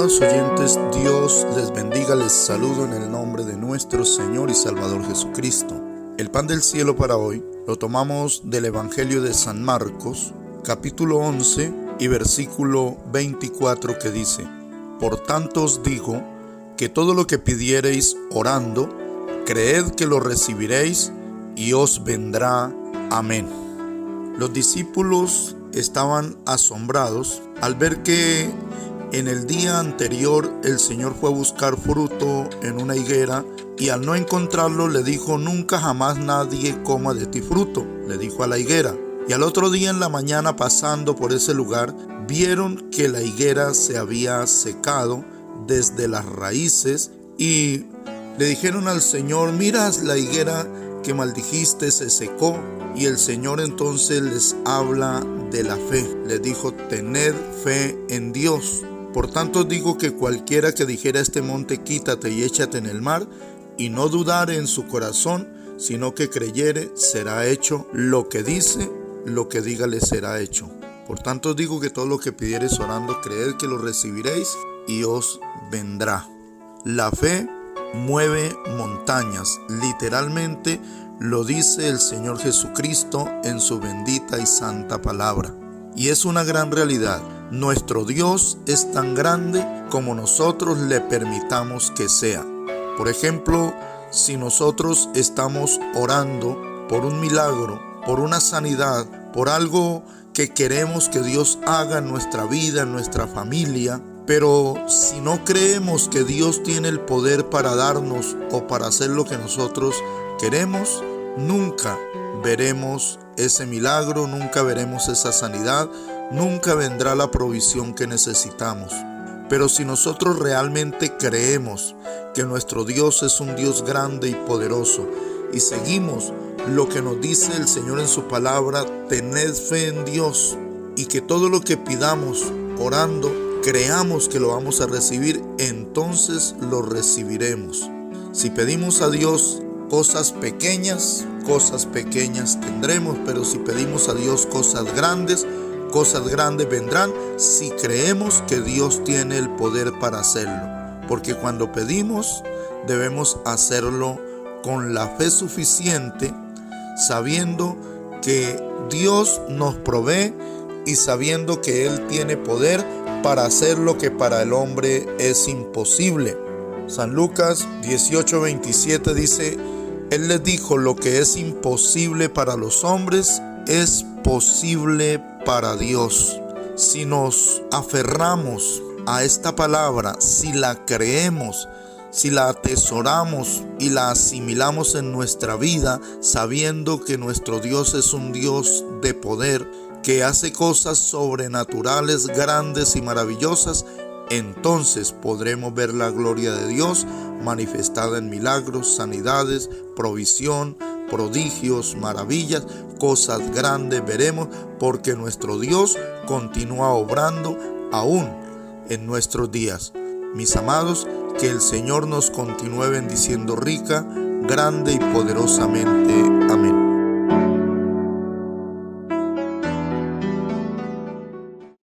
Amados oyentes, Dios les bendiga, les saludo en el nombre de nuestro Señor y Salvador Jesucristo. El pan del cielo para hoy lo tomamos del Evangelio de San Marcos, capítulo 11 y versículo 24 que dice, Por tanto os digo que todo lo que pidiereis orando, creed que lo recibiréis y os vendrá. Amén. Los discípulos estaban asombrados al ver que en el día anterior el Señor fue a buscar fruto en una higuera y al no encontrarlo le dijo, nunca jamás nadie coma de ti fruto, le dijo a la higuera. Y al otro día en la mañana pasando por ese lugar, vieron que la higuera se había secado desde las raíces y le dijeron al Señor, miras la higuera que maldijiste se secó. Y el Señor entonces les habla de la fe. Les dijo, tened fe en Dios. Por tanto digo que cualquiera que dijera a este monte quítate y échate en el mar, y no dudare en su corazón, sino que creyere, será hecho lo que dice, lo que diga le será hecho. Por tanto digo que todo lo que pidiereis orando, creed que lo recibiréis y os vendrá. La fe mueve montañas, literalmente lo dice el Señor Jesucristo en su bendita y santa palabra. Y es una gran realidad. Nuestro Dios es tan grande como nosotros le permitamos que sea. Por ejemplo, si nosotros estamos orando por un milagro, por una sanidad, por algo que queremos que Dios haga en nuestra vida, en nuestra familia, pero si no creemos que Dios tiene el poder para darnos o para hacer lo que nosotros queremos, nunca veremos ese milagro, nunca veremos esa sanidad, nunca vendrá la provisión que necesitamos. Pero si nosotros realmente creemos que nuestro Dios es un Dios grande y poderoso y seguimos lo que nos dice el Señor en su palabra, tened fe en Dios y que todo lo que pidamos orando, creamos que lo vamos a recibir, entonces lo recibiremos. Si pedimos a Dios cosas pequeñas, cosas pequeñas tendremos, pero si pedimos a Dios cosas grandes, cosas grandes vendrán si creemos que Dios tiene el poder para hacerlo. Porque cuando pedimos debemos hacerlo con la fe suficiente, sabiendo que Dios nos provee y sabiendo que Él tiene poder para hacer lo que para el hombre es imposible. San Lucas 18:27 dice, Él les dijo, lo que es imposible para los hombres es posible para Dios. Si nos aferramos a esta palabra, si la creemos, si la atesoramos y la asimilamos en nuestra vida, sabiendo que nuestro Dios es un Dios de poder, que hace cosas sobrenaturales, grandes y maravillosas, entonces podremos ver la gloria de Dios manifestada en milagros, sanidades, provisión, prodigios, maravillas, cosas grandes veremos, porque nuestro Dios continúa obrando aún en nuestros días. Mis amados, que el Señor nos continúe bendiciendo rica, grande y poderosamente. Amén.